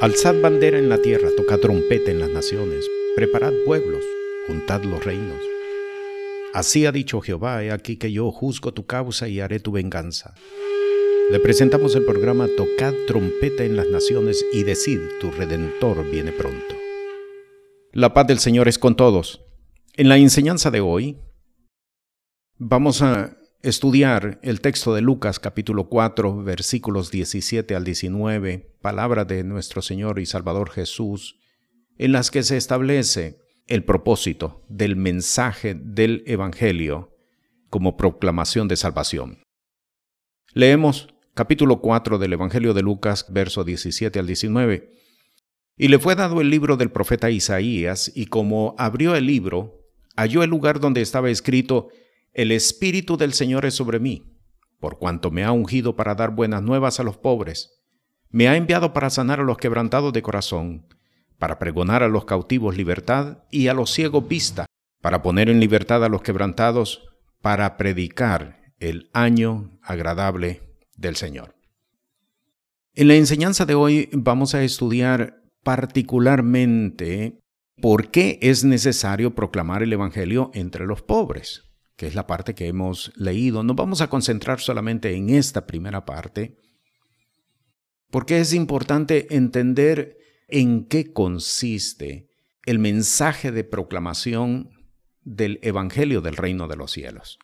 Alzad bandera en la tierra, tocad trompeta en las naciones, preparad pueblos, juntad los reinos. Así ha dicho Jehová, he aquí que yo juzgo tu causa y haré tu venganza. Le presentamos el programa Tocad trompeta en las naciones y decid, tu redentor viene pronto. La paz del Señor es con todos. En la enseñanza de hoy vamos a estudiar el texto de Lucas capítulo 4 versículos 17 al 19, palabra de nuestro Señor y Salvador Jesús, en las que se establece el propósito del mensaje del Evangelio como proclamación de salvación. Leemos capítulo 4 del Evangelio de Lucas, verso 17 al 19. Y le fue dado el libro del profeta Isaías, y como abrió el libro, halló el lugar donde estaba escrito, el Espíritu del Señor es sobre mí, por cuanto me ha ungido para dar buenas nuevas a los pobres. Me ha enviado para sanar a los quebrantados de corazón, para pregonar a los cautivos libertad y a los ciegos vista, para poner en libertad a los quebrantados, para predicar el año agradable del Señor. En la enseñanza de hoy vamos a estudiar particularmente por qué es necesario proclamar el Evangelio entre los pobres que es la parte que hemos leído. Nos vamos a concentrar solamente en esta primera parte, porque es importante entender en qué consiste el mensaje de proclamación del Evangelio del Reino de los Cielos.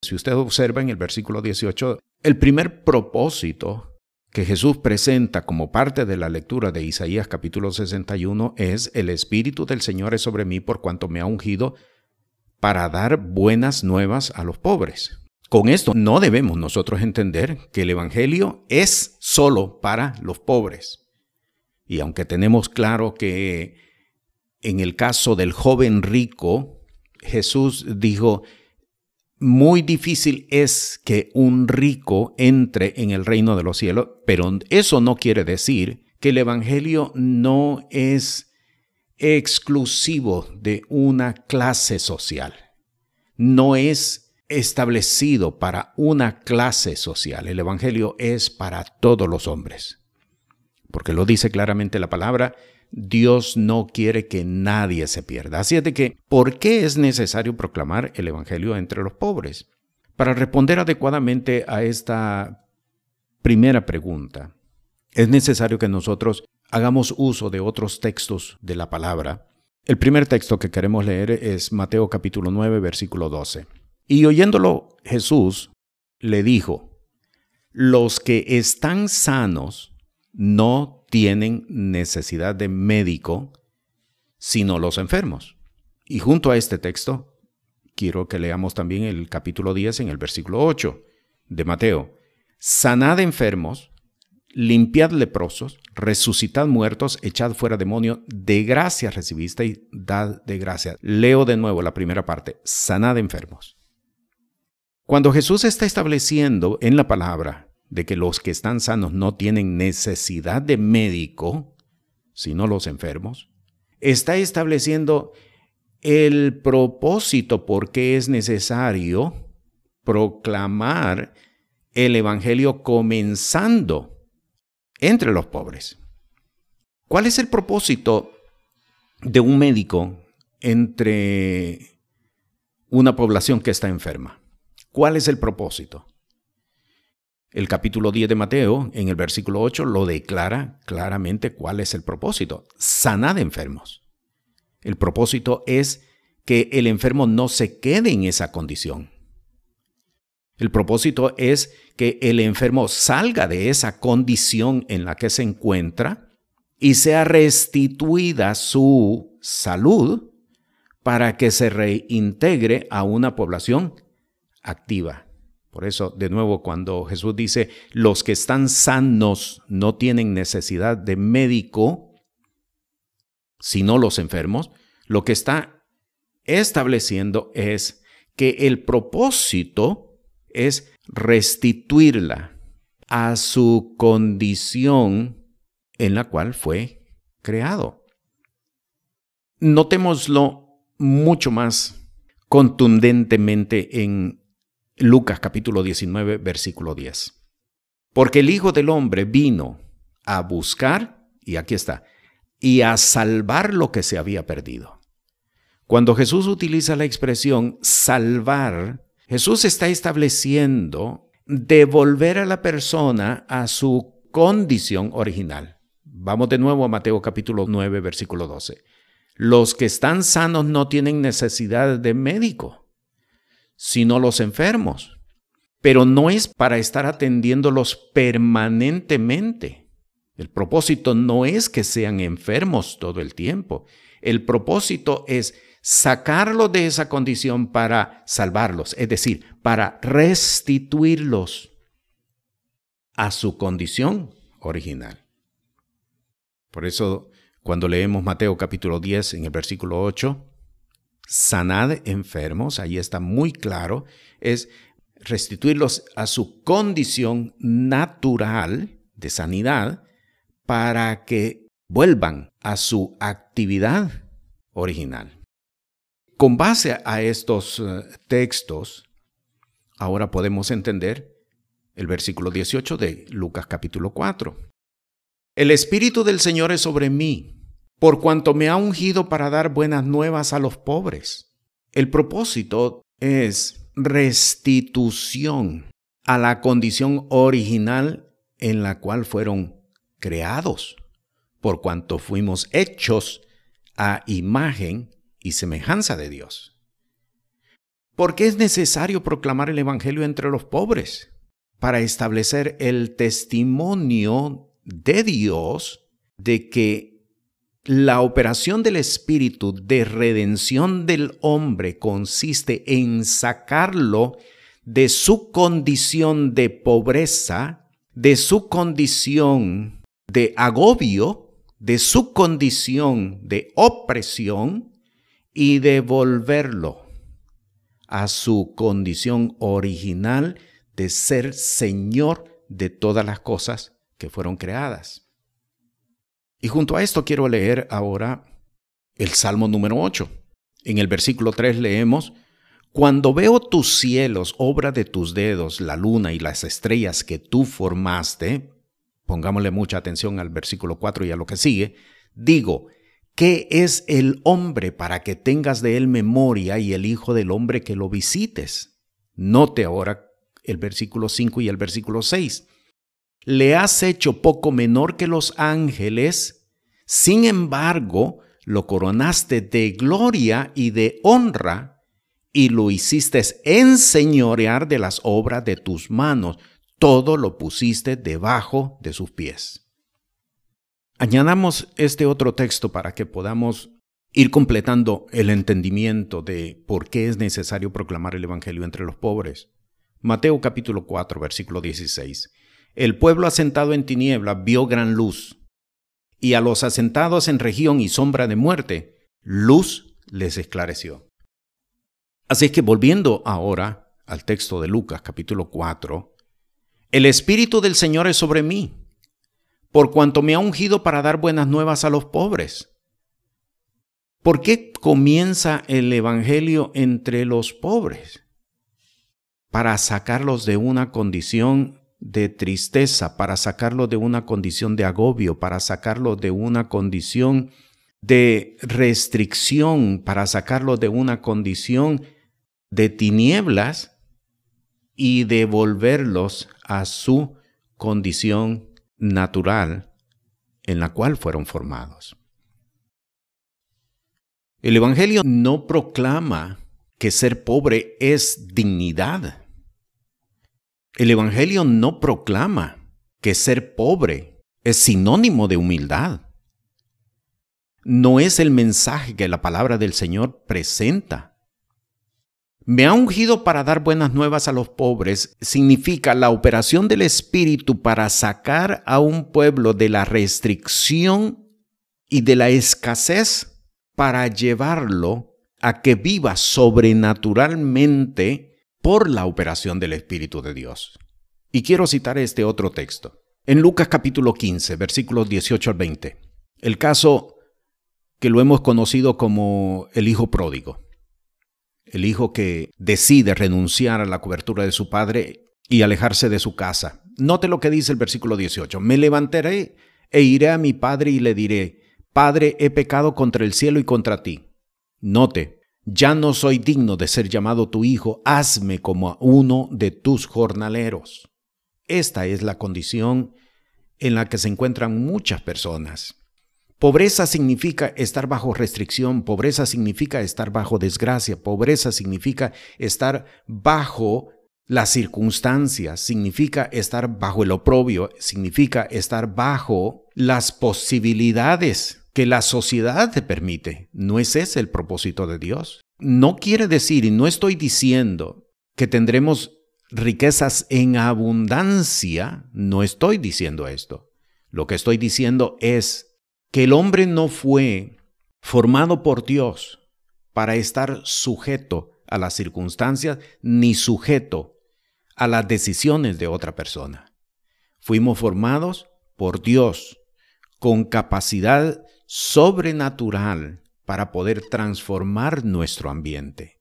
Si usted observa en el versículo 18, el primer propósito que Jesús presenta como parte de la lectura de Isaías capítulo 61 es el Espíritu del Señor es sobre mí por cuanto me ha ungido para dar buenas nuevas a los pobres. Con esto no debemos nosotros entender que el Evangelio es solo para los pobres. Y aunque tenemos claro que en el caso del joven rico, Jesús dijo, muy difícil es que un rico entre en el reino de los cielos, pero eso no quiere decir que el Evangelio no es exclusivo de una clase social. No es establecido para una clase social. El Evangelio es para todos los hombres. Porque lo dice claramente la palabra, Dios no quiere que nadie se pierda. Así es de que, ¿por qué es necesario proclamar el Evangelio entre los pobres? Para responder adecuadamente a esta primera pregunta, es necesario que nosotros hagamos uso de otros textos de la palabra. El primer texto que queremos leer es Mateo capítulo 9, versículo 12. Y oyéndolo Jesús le dijo, los que están sanos no tienen necesidad de médico, sino los enfermos. Y junto a este texto, quiero que leamos también el capítulo 10 en el versículo 8 de Mateo. Sanad enfermos, limpiad leprosos, resucitad muertos, echad fuera demonio, de gracia recibiste y dad de gracia. Leo de nuevo la primera parte, sanad enfermos. Cuando Jesús está estableciendo en la palabra de que los que están sanos no tienen necesidad de médico, sino los enfermos, está estableciendo el propósito por qué es necesario proclamar el Evangelio comenzando entre los pobres. ¿Cuál es el propósito de un médico entre una población que está enferma? ¿Cuál es el propósito? El capítulo 10 de Mateo, en el versículo 8, lo declara claramente cuál es el propósito. Sanad enfermos. El propósito es que el enfermo no se quede en esa condición. El propósito es que el enfermo salga de esa condición en la que se encuentra y sea restituida su salud para que se reintegre a una población activa. Por eso, de nuevo, cuando Jesús dice, los que están sanos no tienen necesidad de médico, sino los enfermos, lo que está estableciendo es que el propósito es restituirla a su condición en la cual fue creado. Notémoslo mucho más contundentemente en Lucas capítulo 19, versículo 10. Porque el Hijo del Hombre vino a buscar y aquí está, y a salvar lo que se había perdido. Cuando Jesús utiliza la expresión salvar, Jesús está estableciendo devolver a la persona a su condición original. Vamos de nuevo a Mateo capítulo 9, versículo 12. Los que están sanos no tienen necesidad de médico, sino los enfermos. Pero no es para estar atendiéndolos permanentemente. El propósito no es que sean enfermos todo el tiempo. El propósito es sacarlos de esa condición para salvarlos, es decir, para restituirlos a su condición original. Por eso, cuando leemos Mateo capítulo 10 en el versículo 8, sanad enfermos, ahí está muy claro, es restituirlos a su condición natural de sanidad para que vuelvan a su actividad original. Con base a estos eh, textos, ahora podemos entender el versículo 18 de Lucas capítulo 4. El Espíritu del Señor es sobre mí, por cuanto me ha ungido para dar buenas nuevas a los pobres. El propósito es restitución a la condición original en la cual fueron creados, por cuanto fuimos hechos a imagen y semejanza de Dios. ¿Por qué es necesario proclamar el Evangelio entre los pobres? Para establecer el testimonio de Dios de que la operación del Espíritu de redención del hombre consiste en sacarlo de su condición de pobreza, de su condición de agobio, de su condición de opresión, y devolverlo a su condición original de ser Señor de todas las cosas que fueron creadas. Y junto a esto quiero leer ahora el Salmo número 8. En el versículo 3 leemos, Cuando veo tus cielos, obra de tus dedos, la luna y las estrellas que tú formaste, pongámosle mucha atención al versículo 4 y a lo que sigue, digo, ¿Qué es el hombre para que tengas de él memoria y el Hijo del hombre que lo visites? Note ahora el versículo 5 y el versículo 6. Le has hecho poco menor que los ángeles, sin embargo, lo coronaste de gloria y de honra, y lo hiciste enseñorear de las obras de tus manos, todo lo pusiste debajo de sus pies. Añadamos este otro texto para que podamos ir completando el entendimiento de por qué es necesario proclamar el Evangelio entre los pobres. Mateo capítulo 4, versículo 16. El pueblo asentado en tiniebla vio gran luz, y a los asentados en región y sombra de muerte, luz les esclareció. Así que volviendo ahora al texto de Lucas capítulo 4, el Espíritu del Señor es sobre mí por cuanto me ha ungido para dar buenas nuevas a los pobres. ¿Por qué comienza el Evangelio entre los pobres? Para sacarlos de una condición de tristeza, para sacarlos de una condición de agobio, para sacarlos de una condición de restricción, para sacarlos de una condición de tinieblas y devolverlos a su condición natural en la cual fueron formados. El Evangelio no proclama que ser pobre es dignidad. El Evangelio no proclama que ser pobre es sinónimo de humildad. No es el mensaje que la palabra del Señor presenta. Me ha ungido para dar buenas nuevas a los pobres significa la operación del Espíritu para sacar a un pueblo de la restricción y de la escasez para llevarlo a que viva sobrenaturalmente por la operación del Espíritu de Dios. Y quiero citar este otro texto. En Lucas capítulo 15, versículos 18 al 20. El caso que lo hemos conocido como el hijo pródigo el hijo que decide renunciar a la cobertura de su padre y alejarse de su casa. Note lo que dice el versículo 18. Me levantaré E iré a mi padre y le diré, Padre, he pecado contra el cielo y contra ti. Note, ya no soy digno de ser llamado tu hijo, hazme como uno de tus jornaleros. Esta es la condición en la que se encuentran muchas personas. Pobreza significa estar bajo restricción, pobreza significa estar bajo desgracia, pobreza significa estar bajo las circunstancias, significa estar bajo el oprobio, significa estar bajo las posibilidades que la sociedad te permite. No es ese el propósito de Dios. No quiere decir, y no estoy diciendo que tendremos riquezas en abundancia, no estoy diciendo esto. Lo que estoy diciendo es que el hombre no fue formado por Dios para estar sujeto a las circunstancias ni sujeto a las decisiones de otra persona. Fuimos formados por Dios con capacidad sobrenatural para poder transformar nuestro ambiente.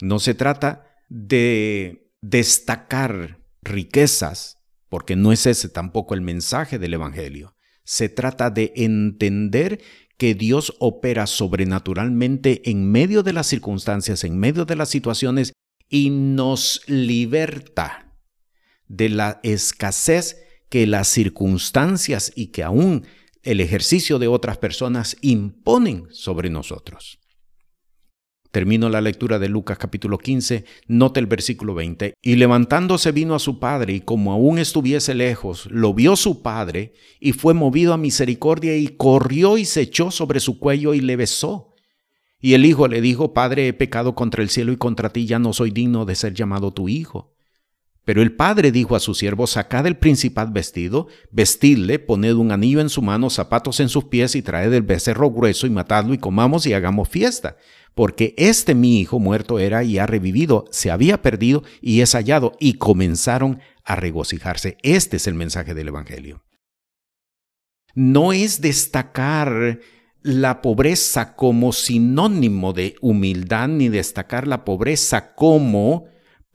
No se trata de destacar riquezas, porque no es ese tampoco el mensaje del Evangelio. Se trata de entender que Dios opera sobrenaturalmente en medio de las circunstancias, en medio de las situaciones y nos liberta de la escasez que las circunstancias y que aún el ejercicio de otras personas imponen sobre nosotros. Termino la lectura de Lucas capítulo 15, nota el versículo 20. Y levantándose vino a su padre, y como aún estuviese lejos, lo vio su padre, y fue movido a misericordia, y corrió y se echó sobre su cuello y le besó. Y el hijo le dijo, Padre, he pecado contra el cielo y contra ti, ya no soy digno de ser llamado tu hijo. Pero el padre dijo a su siervo, sacad el principal vestido, vestidle, poned un anillo en su mano, zapatos en sus pies, y traed el becerro grueso, y matadlo, y comamos y hagamos fiesta porque este mi hijo muerto era y ha revivido, se había perdido y es hallado, y comenzaron a regocijarse. Este es el mensaje del Evangelio. No es destacar la pobreza como sinónimo de humildad, ni destacar la pobreza como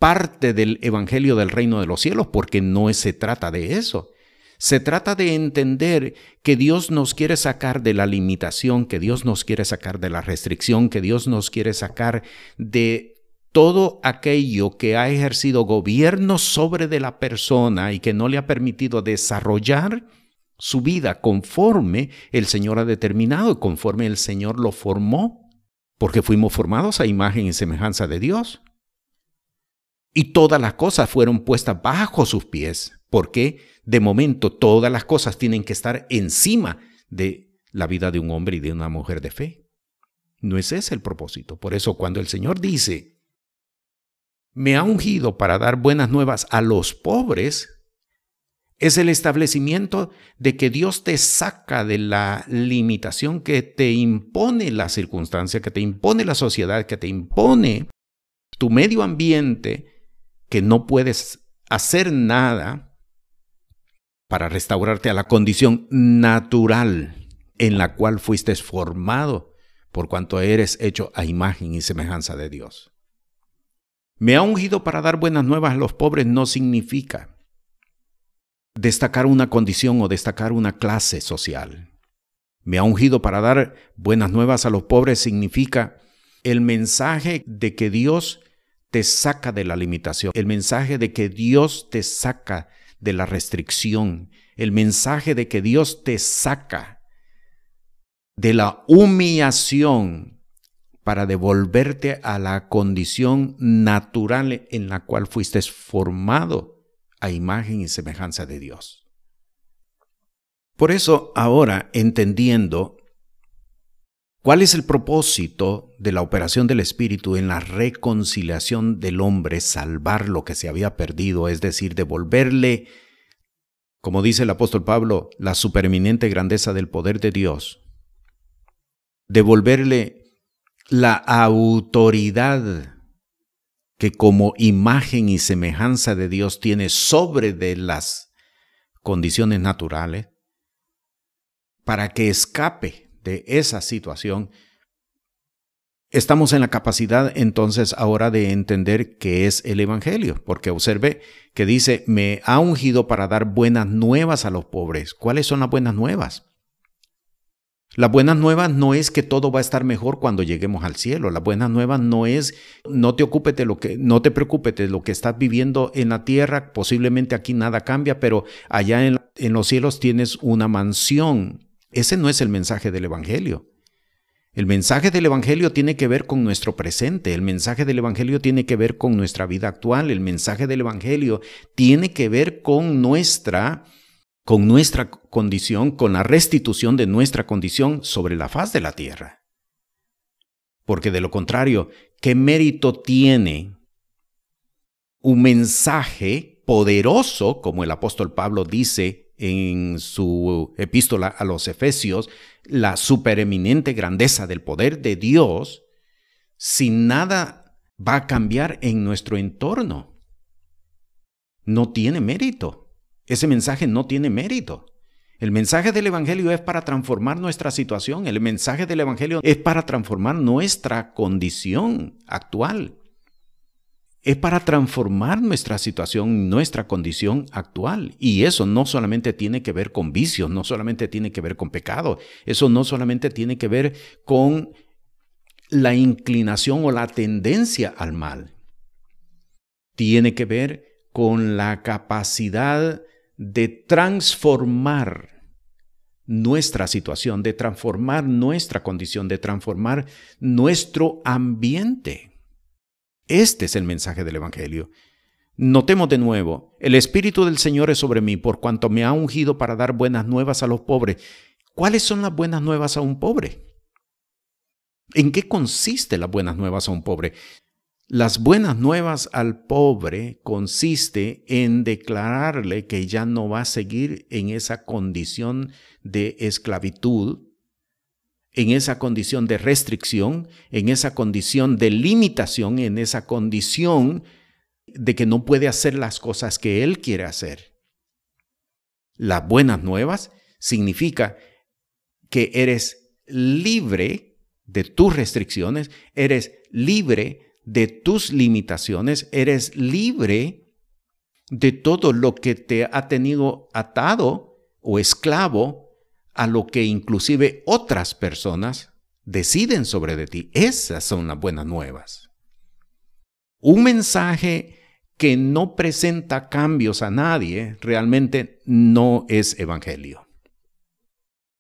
parte del Evangelio del reino de los cielos, porque no se trata de eso. Se trata de entender que Dios nos quiere sacar de la limitación, que Dios nos quiere sacar de la restricción, que Dios nos quiere sacar de todo aquello que ha ejercido gobierno sobre de la persona y que no le ha permitido desarrollar su vida conforme el Señor ha determinado y conforme el Señor lo formó, porque fuimos formados a imagen y semejanza de Dios. Y todas las cosas fueron puestas bajo sus pies. ¿Por qué? de momento todas las cosas tienen que estar encima de la vida de un hombre y de una mujer de fe. No es ese el propósito. Por eso cuando el Señor dice, me ha ungido para dar buenas nuevas a los pobres, es el establecimiento de que Dios te saca de la limitación que te impone la circunstancia, que te impone la sociedad, que te impone tu medio ambiente, que no puedes hacer nada para restaurarte a la condición natural en la cual fuiste formado por cuanto eres hecho a imagen y semejanza de Dios. Me ha ungido para dar buenas nuevas a los pobres no significa destacar una condición o destacar una clase social. Me ha ungido para dar buenas nuevas a los pobres significa el mensaje de que Dios te saca de la limitación, el mensaje de que Dios te saca de la restricción, el mensaje de que Dios te saca de la humillación para devolverte a la condición natural en la cual fuiste formado a imagen y semejanza de Dios. Por eso ahora, entendiendo cuál es el propósito de la operación del Espíritu en la reconciliación del hombre, salvar lo que se había perdido, es decir, devolverle como dice el apóstol Pablo, la supereminente grandeza del poder de Dios, devolverle la autoridad que como imagen y semejanza de Dios tiene sobre de las condiciones naturales, para que escape de esa situación, estamos en la capacidad entonces ahora de entender qué es el Evangelio, porque observe que dice, me ha ungido para dar buenas nuevas a los pobres. ¿Cuáles son las buenas nuevas? Las buenas nuevas no es que todo va a estar mejor cuando lleguemos al cielo. Las buenas nuevas no es no te ocupes lo que no te preocupes de lo que estás viviendo en la tierra, posiblemente aquí nada cambia, pero allá en, en los cielos tienes una mansión. Ese no es el mensaje del evangelio. El mensaje del Evangelio tiene que ver con nuestro presente, el mensaje del Evangelio tiene que ver con nuestra vida actual, el mensaje del Evangelio tiene que ver con nuestra con nuestra condición, con la restitución de nuestra condición sobre la faz de la tierra. Porque de lo contrario, ¿qué mérito tiene un mensaje poderoso, como el apóstol Pablo dice en su epístola a los Efesios, la supereminente grandeza del poder de Dios, si nada va a cambiar en nuestro entorno? No tiene mérito. Ese mensaje no tiene mérito. El mensaje del Evangelio es para transformar nuestra situación. El mensaje del Evangelio es para transformar nuestra condición actual. Es para transformar nuestra situación, nuestra condición actual. Y eso no solamente tiene que ver con vicios, no solamente tiene que ver con pecado, eso no solamente tiene que ver con la inclinación o la tendencia al mal. Tiene que ver con la capacidad de transformar nuestra situación, de transformar nuestra condición, de transformar nuestro ambiente. Este es el mensaje del Evangelio. Notemos de nuevo, el Espíritu del Señor es sobre mí por cuanto me ha ungido para dar buenas nuevas a los pobres. ¿Cuáles son las buenas nuevas a un pobre? ¿En qué consiste las buenas nuevas a un pobre? Las buenas nuevas al pobre consiste en declararle que ya no va a seguir en esa condición de esclavitud, en esa condición de restricción, en esa condición de limitación, en esa condición de que no puede hacer las cosas que él quiere hacer. Las buenas nuevas significa que eres libre de tus restricciones, eres libre de tus limitaciones, eres libre de todo lo que te ha tenido atado o esclavo a lo que inclusive otras personas deciden sobre de ti. Esas son las buenas nuevas. Un mensaje que no presenta cambios a nadie realmente no es evangelio.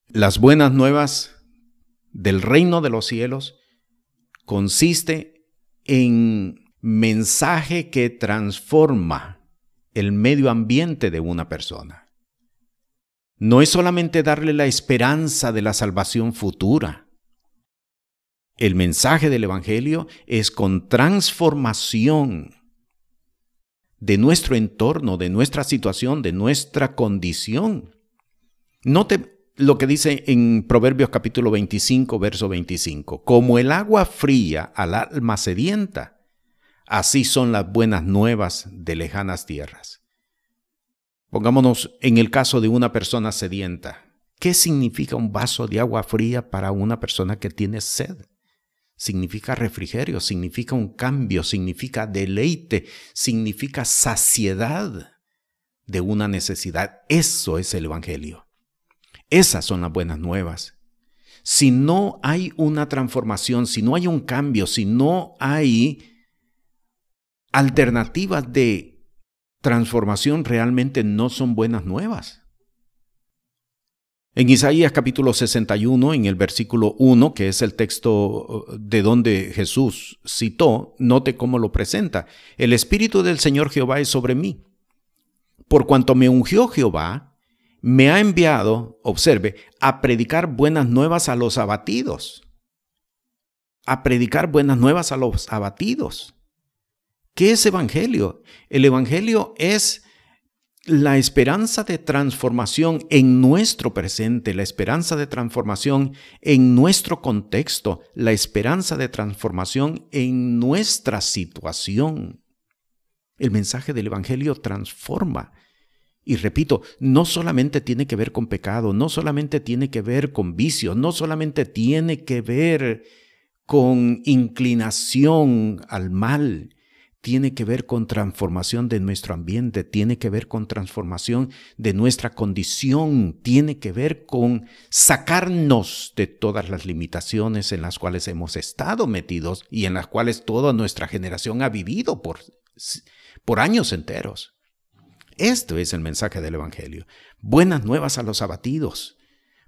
Las buenas nuevas del reino de los cielos consiste en mensaje que transforma el medio ambiente de una persona. No es solamente darle la esperanza de la salvación futura. El mensaje del Evangelio es con transformación de nuestro entorno, de nuestra situación, de nuestra condición. Note lo que dice en Proverbios capítulo 25, verso 25. Como el agua fría al alma sedienta, así son las buenas nuevas de lejanas tierras. Pongámonos en el caso de una persona sedienta. ¿Qué significa un vaso de agua fría para una persona que tiene sed? Significa refrigerio, significa un cambio, significa deleite, significa saciedad de una necesidad. Eso es el Evangelio. Esas son las buenas nuevas. Si no hay una transformación, si no hay un cambio, si no hay alternativas de transformación, realmente no son buenas nuevas. En Isaías capítulo 61, en el versículo 1, que es el texto uh, de donde Jesús citó, note cómo lo presenta. El Espíritu del Señor Jehová es sobre mí. Por cuanto me ungió Jehová, me ha enviado, observe, a predicar buenas nuevas a los abatidos. A predicar buenas nuevas a los abatidos. ¿Qué es Evangelio? El Evangelio es la esperanza de transformación en nuestro presente, la esperanza de transformación en nuestro contexto, la esperanza de transformación en nuestra situación. El mensaje del Evangelio transforma y repito, no solamente tiene que ver con pecado, no solamente tiene que ver con vicios, no solamente tiene que ver con inclinación al mal, tiene que ver con transformación de nuestro ambiente, tiene que ver con transformación de nuestra condición, tiene que ver con sacarnos de todas las limitaciones en las cuales hemos estado metidos y en las cuales toda nuestra generación ha vivido por, por años enteros. Esto es el mensaje del Evangelio. Buenas nuevas a los abatidos,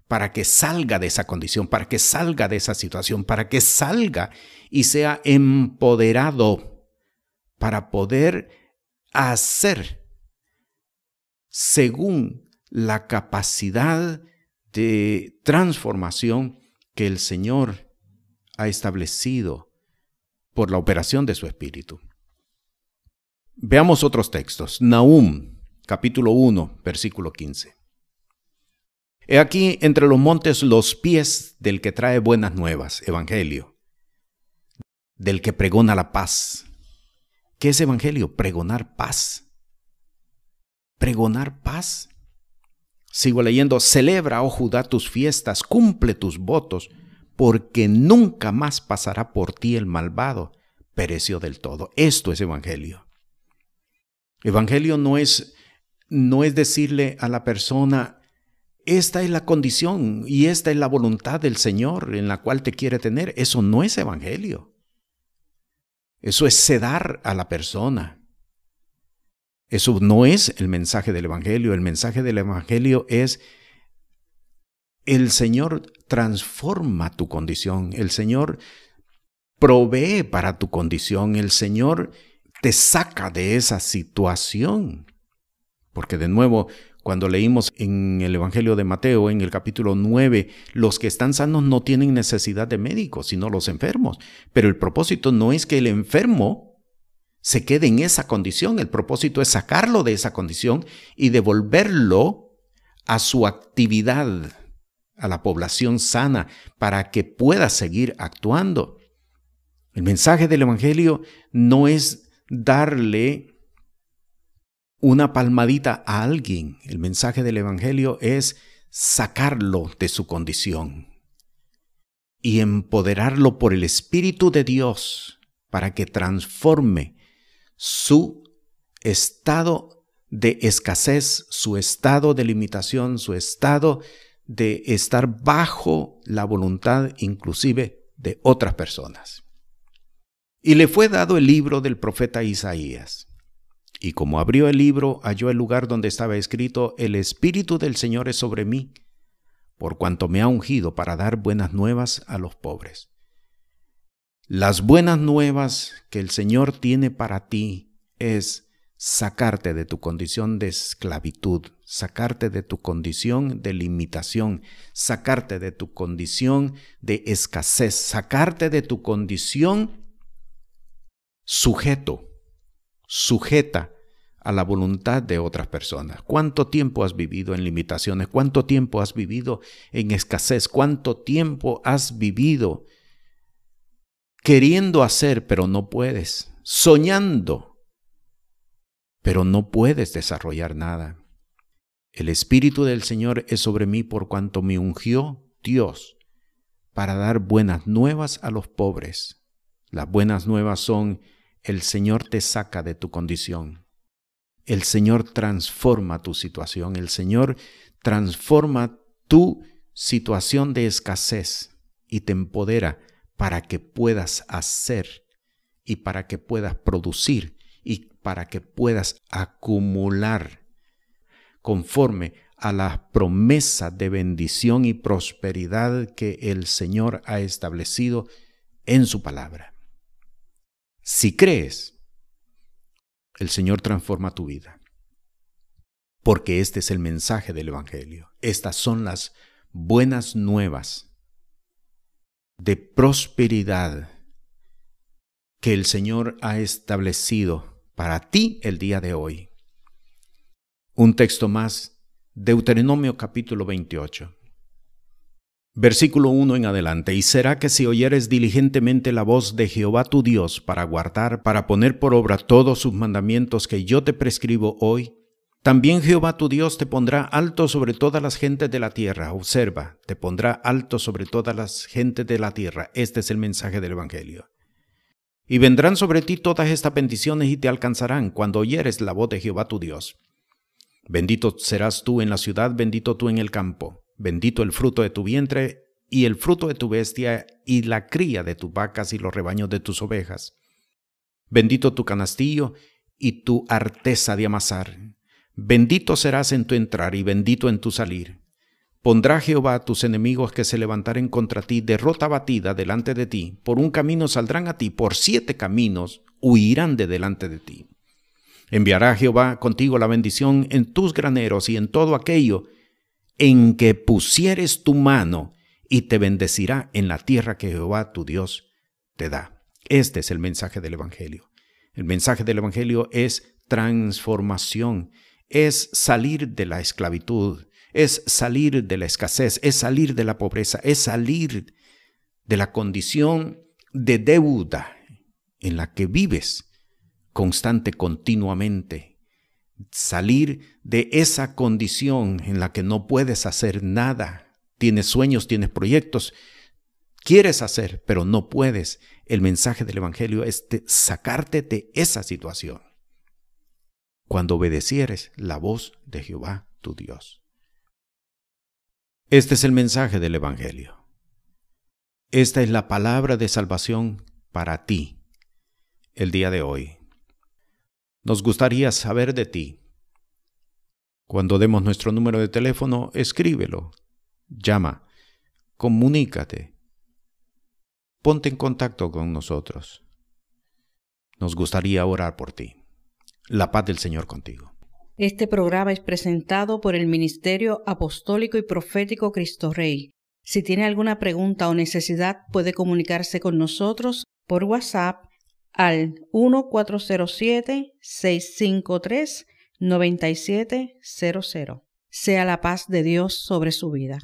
para que salga de esa condición, para que salga de esa situación, para que salga y sea empoderado para poder hacer según la capacidad de transformación que el Señor ha establecido por la operación de su Espíritu. Veamos otros textos. Nahum, capítulo 1, versículo 15. He aquí entre los montes los pies del que trae buenas nuevas, Evangelio, del que pregona la paz, ¿Qué es evangelio? Pregonar paz. Pregonar paz. Sigo leyendo, celebra, oh Judá, tus fiestas, cumple tus votos, porque nunca más pasará por ti el malvado. Pereció del todo. Esto es evangelio. Evangelio no es, no es decirle a la persona, esta es la condición y esta es la voluntad del Señor en la cual te quiere tener. Eso no es evangelio. Eso es sedar a la persona. Eso no es el mensaje del Evangelio. El mensaje del Evangelio es el Señor transforma tu condición. El Señor provee para tu condición. El Señor te saca de esa situación. Porque de nuevo, cuando leímos en el Evangelio de Mateo, en el capítulo 9, los que están sanos no tienen necesidad de médicos, sino los enfermos. Pero el propósito no es que el enfermo se quede en esa condición, el propósito es sacarlo de esa condición y devolverlo a su actividad, a la población sana, para que pueda seguir actuando. El mensaje del Evangelio no es darle una palmadita a alguien. El mensaje del Evangelio es sacarlo de su condición y empoderarlo por el Espíritu de Dios para que transforme su estado de escasez, su estado de limitación, su estado de estar bajo la voluntad inclusive de otras personas. Y le fue dado el libro del profeta Isaías. Y como abrió el libro, halló el lugar donde estaba escrito, El Espíritu del Señor es sobre mí, por cuanto me ha ungido para dar buenas nuevas a los pobres. Las buenas nuevas que el Señor tiene para ti es sacarte de tu condición de esclavitud, sacarte de tu condición de limitación, sacarte de tu condición de escasez, sacarte de tu condición sujeto, sujeta a la voluntad de otras personas. ¿Cuánto tiempo has vivido en limitaciones? ¿Cuánto tiempo has vivido en escasez? ¿Cuánto tiempo has vivido queriendo hacer pero no puedes? Soñando pero no puedes desarrollar nada. El Espíritu del Señor es sobre mí por cuanto me ungió Dios para dar buenas nuevas a los pobres. Las buenas nuevas son el Señor te saca de tu condición el Señor transforma tu situación, el Señor transforma tu situación de escasez y te empodera para que puedas hacer y para que puedas producir y para que puedas acumular conforme a la promesa de bendición y prosperidad que el Señor ha establecido en su palabra. Si crees, el Señor transforma tu vida. Porque este es el mensaje del Evangelio. Estas son las buenas nuevas de prosperidad que el Señor ha establecido para ti el día de hoy. Un texto más, Deuteronomio capítulo 28. Versículo 1 en adelante. Y será que si oyeres diligentemente la voz de Jehová tu Dios para guardar, para poner por obra todos sus mandamientos que yo te prescribo hoy, También Jehová tu Dios te pondrá alto sobre todas las gentes de la tierra. Observa, te pondrá alto sobre todas las gentes de la tierra. Este es el mensaje del Evangelio. Y vendrán sobre ti todas estas bendiciones y te alcanzarán cuando oyeres la voz de Jehová tu Dios. Bendito serás tú en la ciudad, bendito tú en el campo. Bendito el fruto de tu vientre y el fruto de tu bestia y la cría de tus vacas y los rebaños de tus ovejas. Bendito tu canastillo y tu arteza de amasar Bendito serás en tu entrar y bendito en tu salir. Pondrá Jehová a tus enemigos que se levantaren contra ti, derrota batida delante de ti. Por un camino saldrán a ti, por siete caminos huirán de delante de ti. Enviará Jehová contigo la bendición en tus graneros y en todo aquello en que pusieres tu mano, y te bendecirá en la tierra que Jehová tu Dios te da. Este es el mensaje del Evangelio. El mensaje del Evangelio es transformación, es salir de la esclavitud, es salir de la escasez, es salir de la pobreza, es salir de la condición de deuda en la que vives constante, continuamente. Salir de esa condición en la que no puedes hacer nada. Tienes sueños, tienes proyectos, quieres hacer, pero no puedes. El mensaje del Evangelio es sacarte de esa situación cuando obedecieres la voz de Jehová tu Dios. Este es el mensaje del Evangelio. Esta es la palabra de salvación para ti el día de hoy. Nos gustaría saber de ti. Cuando demos nuestro número de teléfono, escríbelo, llama, comunícate, ponte en contacto con nosotros. Nos gustaría orar por ti. La paz del Señor contigo. Este programa es presentado por el Ministerio Apostólico y Profético Cristo Rey. Si tiene alguna pregunta o necesidad, puede comunicarse con nosotros por WhatsApp al 1407-653-9700. Sea la paz de Dios sobre su vida.